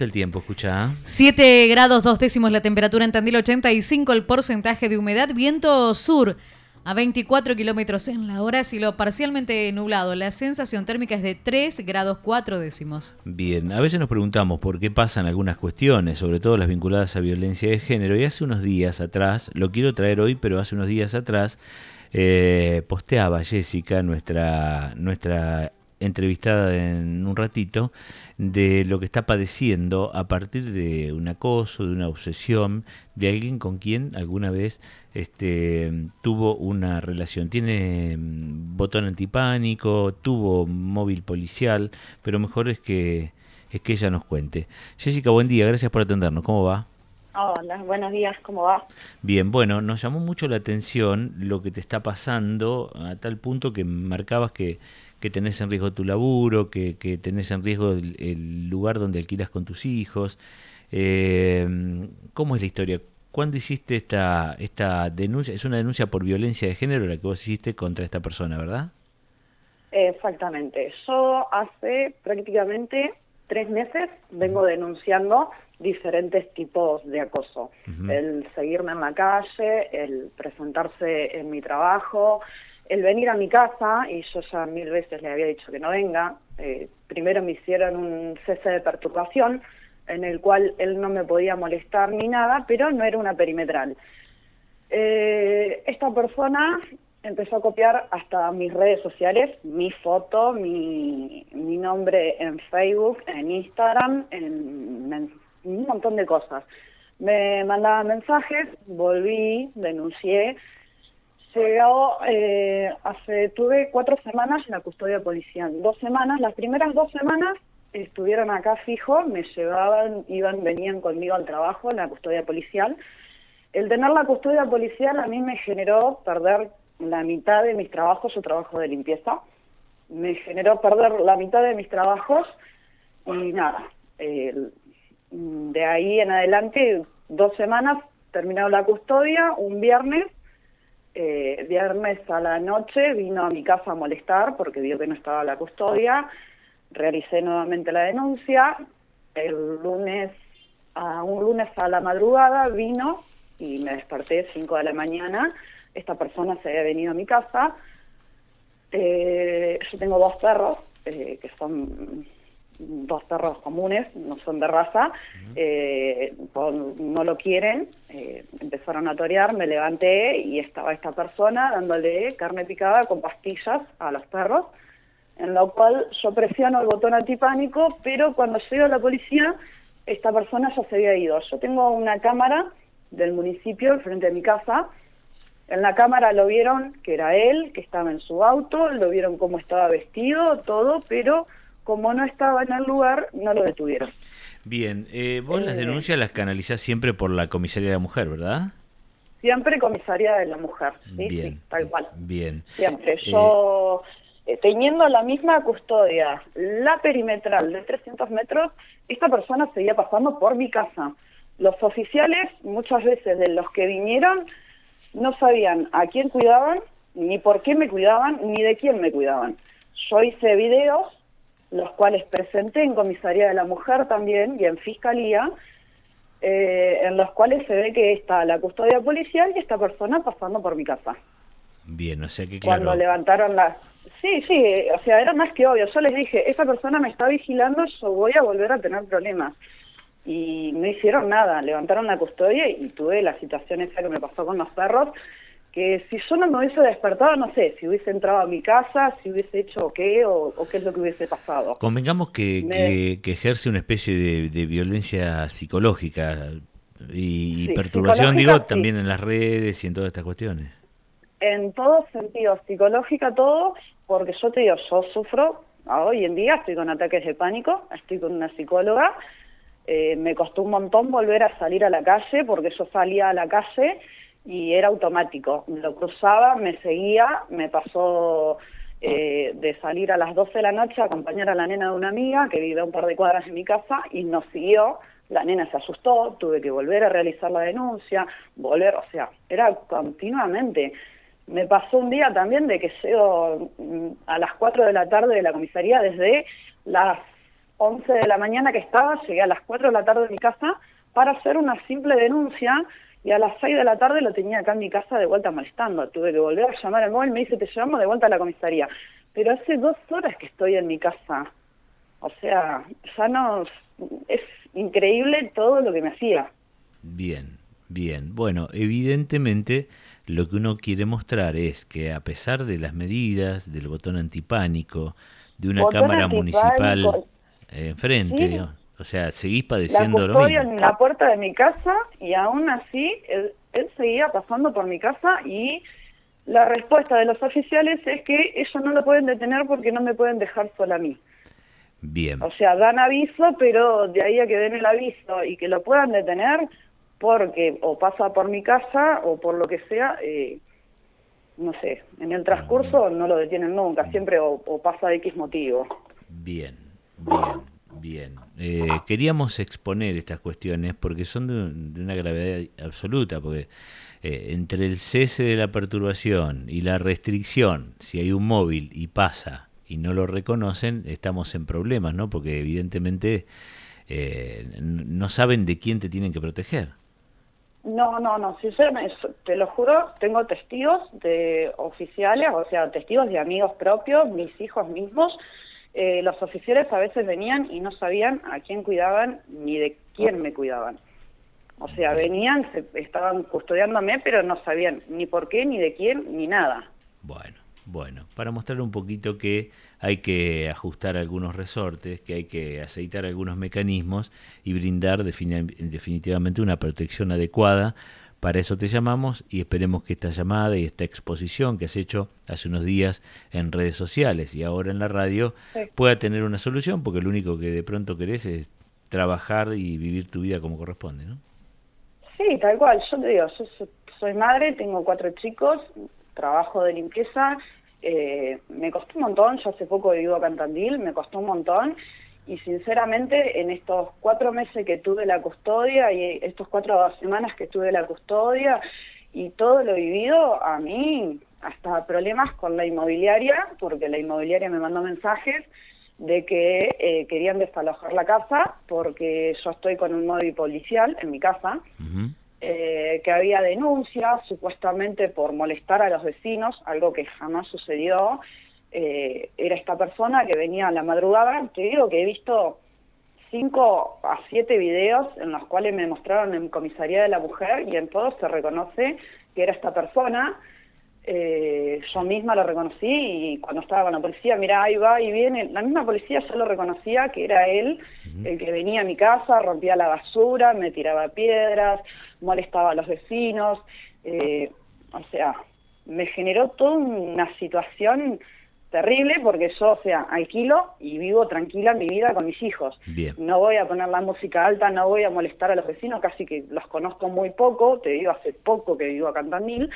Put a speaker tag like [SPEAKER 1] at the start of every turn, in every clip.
[SPEAKER 1] El tiempo, escucha.
[SPEAKER 2] 7 grados dos décimos la temperatura en Tandil 85, el porcentaje de humedad, viento sur a 24 kilómetros en la hora, cielo parcialmente nublado. La sensación térmica es de 3 grados 4 décimos.
[SPEAKER 1] Bien, a veces nos preguntamos por qué pasan algunas cuestiones, sobre todo las vinculadas a violencia de género. Y hace unos días atrás, lo quiero traer hoy, pero hace unos días atrás, eh, posteaba Jessica, nuestra, nuestra entrevistada en un ratito, de lo que está padeciendo a partir de un acoso, de una obsesión, de alguien con quien alguna vez este, tuvo una relación. Tiene mm, botón antipánico, tuvo móvil policial, pero mejor es que, es que ella nos cuente. Jessica, buen día, gracias por atendernos. ¿Cómo va?
[SPEAKER 3] Hola, buenos días, ¿cómo va?
[SPEAKER 1] Bien, bueno, nos llamó mucho la atención lo que te está pasando a tal punto que marcabas que que tenés en riesgo tu laburo, que, que tenés en riesgo el, lugar donde alquilas con tus hijos. Eh, ¿Cómo es la historia? ¿Cuándo hiciste esta, esta denuncia? Es una denuncia por violencia de género la que vos hiciste contra esta persona, ¿verdad?
[SPEAKER 3] Exactamente. Yo hace prácticamente tres meses vengo denunciando diferentes tipos de acoso. El seguirme en la calle, el presentarse en mi trabajo, el venir a mi casa, y yo ya mil veces le había dicho que no venga, eh, primero me hicieron un cese de perturbación, en el cual él no me podía molestar ni nada, pero no era una perimetral. Eh, esta persona empezó a copiar hasta mis redes sociales, mi foto, mi, mi nombre en Facebook, en Instagram, en, en un montón de cosas. Me mandaba mensajes, volví, denuncié, Llegado, eh, hace, tuve cuatro semanas en la custodia policial. Dos semanas, las primeras dos semanas estuvieron acá fijo, me llevaban, iban, venían conmigo al trabajo en la custodia policial. El tener la custodia policial a mí me generó perder la mitad de mis trabajos, su trabajo de limpieza. Me generó perder la mitad de mis trabajos y nada. de ahí en adelante, dos semanas, terminado la custodia, un viernes eh, viernes a la noche vino a mi casa a molestar porque vio que no estaba la custodia, realicé nuevamente la denuncia, el lunes, a un lunes a la madrugada vino y me desperté 5 de la mañana, esta persona se había venido a mi casa, eh, yo tengo dos perros eh, que son dos perros comunes, no son de raza, eh, no lo quieren, eh, empezaron a torear, me levanté y estaba esta persona dándole carne picada con pastillas a los perros, en lo cual yo presiono el botón antipánico, pero cuando llega la policía, esta persona ya se había ido. Yo tengo una cámara del municipio frente de mi casa, en la cámara lo vieron que era él, que estaba en su auto, lo vieron cómo estaba vestido, todo, pero como no estaba en el lugar, no lo detuvieron.
[SPEAKER 1] Bien, eh, vos las eh, denuncias las canalizás siempre por la comisaría de la mujer, ¿verdad?
[SPEAKER 3] Siempre comisaría de la mujer, sí,
[SPEAKER 1] bien,
[SPEAKER 3] sí, tal cual.
[SPEAKER 1] Bien.
[SPEAKER 3] Siempre. Eh, Yo, teniendo la misma custodia, la perimetral de 300 metros, esta persona seguía pasando por mi casa. Los oficiales, muchas veces de los que vinieron, no sabían a quién cuidaban, ni por qué me cuidaban, ni de quién me cuidaban. Yo hice videos los cuales presenté en Comisaría de la Mujer también y en Fiscalía, eh, en los cuales se ve que está la custodia policial y esta persona pasando por mi casa.
[SPEAKER 1] Bien, o sea que claro.
[SPEAKER 3] Cuando levantaron las... Sí, sí, o sea, era más que obvio. Yo les dije, esta persona me está vigilando, yo voy a volver a tener problemas. Y no hicieron nada, levantaron la custodia y tuve la situación esa que me pasó con los perros, que si yo no me hubiese despertado, no sé, si hubiese entrado a mi casa, si hubiese hecho qué o, qué es lo que hubiese pasado.
[SPEAKER 1] Convengamos que, que, ejerce una especie de, violencia psicológica y, perturbación, digo, también en las redes y en todas estas cuestiones.
[SPEAKER 3] En todo sentido, psicológica todo, porque yo te digo, yo sufro, hoy en día estoy con ataques de pánico, estoy con una psicóloga, eh, me costó un montón volver a salir a la calle, porque yo salía a la calle y era automático. Lo cruzaba, me seguía, me pasó eh, de salir a las 12 de la noche a acompañar a la nena de una amiga que vive a un par de cuadras en mi casa y nos siguió. La nena se asustó, tuve que volver a realizar la denuncia, volver, o sea, era continuamente. Me pasó un día también de que llego mm, a las 4 de la tarde de la comisaría desde las 11 de la mañana que estaba, llegué a las 4 de la tarde de mi casa para hacer una simple denuncia y a las 6 de la tarde lo tenía acá en mi casa de vuelta molestando. Tuve que volver a llamar al móvil, me dice, te llevamos de vuelta a la comisaría. Pero hace dos horas que estoy en mi casa. O sea, ya no... Es increíble todo lo que me hacía.
[SPEAKER 1] Bien, bien. Bueno, evidentemente lo que uno quiere mostrar es que a pesar de las medidas, del botón antipánico, de una cámara municipal enfrente, o sea, seguís padeciendo
[SPEAKER 3] lo
[SPEAKER 1] mismo.
[SPEAKER 3] en la puerta de mi casa y aún así él, seguía pasando por mi casa y la respuesta de los oficiales es que ellos no lo pueden detener porque no me pueden dejar sola a mí.
[SPEAKER 1] Bien.
[SPEAKER 3] O sea, dan aviso, pero de ahí a que den el aviso y que lo puedan detener, porque o pasa por mi casa o por lo que sea, eh, no sé, en el transcurso no lo detienen nunca, siempre o, pasa de X motivo.
[SPEAKER 1] Bien, bien, bien. Eh, queríamos exponer estas cuestiones porque son de, una gravedad absoluta, porque eh, entre el cese de la perturbación y la restricción, si hay un móvil y pasa y no lo reconocen, estamos en problemas, ¿no? Porque evidentemente no saben de quién te tienen que proteger.
[SPEAKER 3] No, no, no, sinceramente, te lo juro, tengo testigos de oficiales, o sea, testigos de amigos propios, mis hijos mismos. Eh, los oficiales a veces venían y no sabían a quién cuidaban ni de quién me cuidaban. O sea, venían, se, estaban custodiándome, pero no sabían ni por qué, ni de quién, ni nada.
[SPEAKER 1] Bueno, bueno, para mostrar un poquito que hay que ajustar algunos resortes, que hay que aceitar algunos mecanismos y brindar definitivamente una protección adecuada. Para eso te llamamos y esperemos que esta llamada y esta exposición que has hecho hace unos días en redes sociales y ahora en la radio pueda tener una solución, porque lo único que de pronto querés es trabajar y vivir tu vida como corresponde, ¿no?
[SPEAKER 3] Sí, tal cual. Yo te digo, yo soy madre, tengo cuatro chicos, trabajo de limpieza, eh, me costó un montón, yo hace poco vivo a Cantandil, me costó un montón y sinceramente en estos cuatro meses que tuve la custodia y estos cuatro semanas que tuve la custodia y todo lo vivido, a mí hasta problemas con la inmobiliaria, porque la inmobiliaria me mandó mensajes de que eh, querían desalojar la casa porque yo estoy con un móvil policial en mi casa. Eh, que había denuncias supuestamente por molestar a los vecinos, algo que jamás sucedió. Eh, era esta persona que venía a la madrugada, te digo que he visto cinco a siete videos en los cuales me mostraron en comisaría de la mujer y en todos se reconoce que era esta persona. Eh, yo misma lo reconocí y cuando estaba con la policía, mira, ahí va y viene, la misma policía yo lo reconocía que era él el que venía a mi casa, rompía la basura, me tiraba piedras, molestaba a los vecinos, eh, o sea, me generó toda una situación terrible porque yo, o sea, alquilo y vivo tranquila mi vida con mis hijos. No voy a poner la música alta, no voy a molestar a los vecinos, casi que los conozco muy poco, te digo hace poco que vivo acá en Tandil,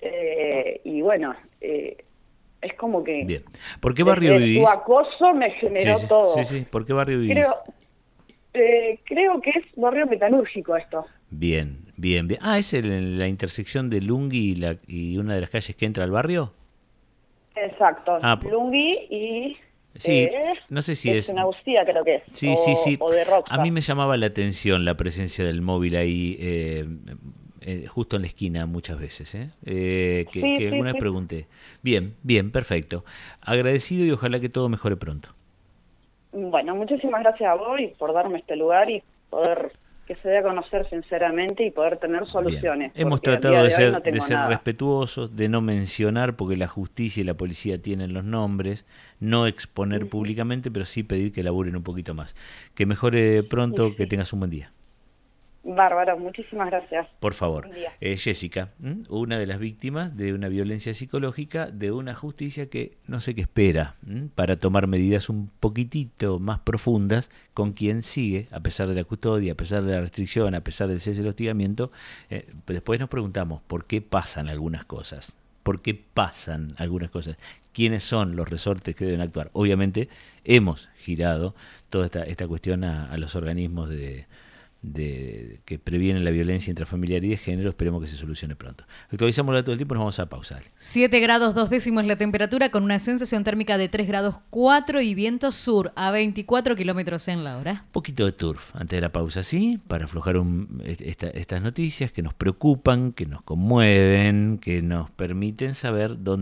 [SPEAKER 3] eh, y bueno, eh, es como que...
[SPEAKER 1] Bien. ¿Por qué barrio vivís? Su
[SPEAKER 3] acoso me generó todo.
[SPEAKER 1] Sí, sí. ¿Por qué barrio vivís?
[SPEAKER 3] Creo, eh, creo que es barrio metalúrgico esto.
[SPEAKER 1] Bien, bien, bien. Ah, ¿es la intersección de Lungui y, la, y una de las calles que entra al barrio?
[SPEAKER 3] Exacto. Ah, Lungui y...
[SPEAKER 1] Sí, no sé si es...
[SPEAKER 3] Agustía creo que es.
[SPEAKER 1] Sí, sí, sí. A mí me llamaba la atención la presencia del móvil ahí. Eh, eh, justo en la esquina muchas veces, ¿eh? eh que, alguna vez pregunté. Bien, bien, perfecto. Agradecido y ojalá que todo mejore pronto.
[SPEAKER 3] Bueno, muchísimas gracias a vos por darme este lugar y poder que se dé a conocer sinceramente y poder tener soluciones.
[SPEAKER 1] Hemos tratado de, ser, de ser respetuosos, de no mencionar, porque la justicia y la policía tienen los nombres, no exponer públicamente, pero sí pedir que laburen un poquito más. Que mejore pronto, que tengas un buen día.
[SPEAKER 3] Bárbaro, muchísimas gracias.
[SPEAKER 1] Por favor. Eh, Jessica, una de las víctimas de una violencia psicológica, de una justicia que no sé qué espera para tomar medidas un poquitito más profundas con quien sigue, a pesar de la custodia, a pesar de la restricción, a pesar del cese del hostigamiento. Eh, después nos preguntamos por qué pasan algunas cosas. ¿Por qué pasan algunas cosas? ¿Quiénes son los resortes que deben actuar? Obviamente hemos girado toda esta, esta cuestión a los organismos de, de, que previenen la violencia intrafamiliar y de género. Esperemos que se solucione pronto. Actualizamos todo el tiempo, nos vamos a pausar.
[SPEAKER 2] 7 grados 2 décimos la temperatura con una sensación térmica de 3 grados 4 y viento sur a 24 kilómetros en la hora.
[SPEAKER 1] Un poquito de turf antes de la pausa, ¿sí? Para aflojar un, estas noticias que nos preocupan, que nos conmueven, que nos permiten saber dónde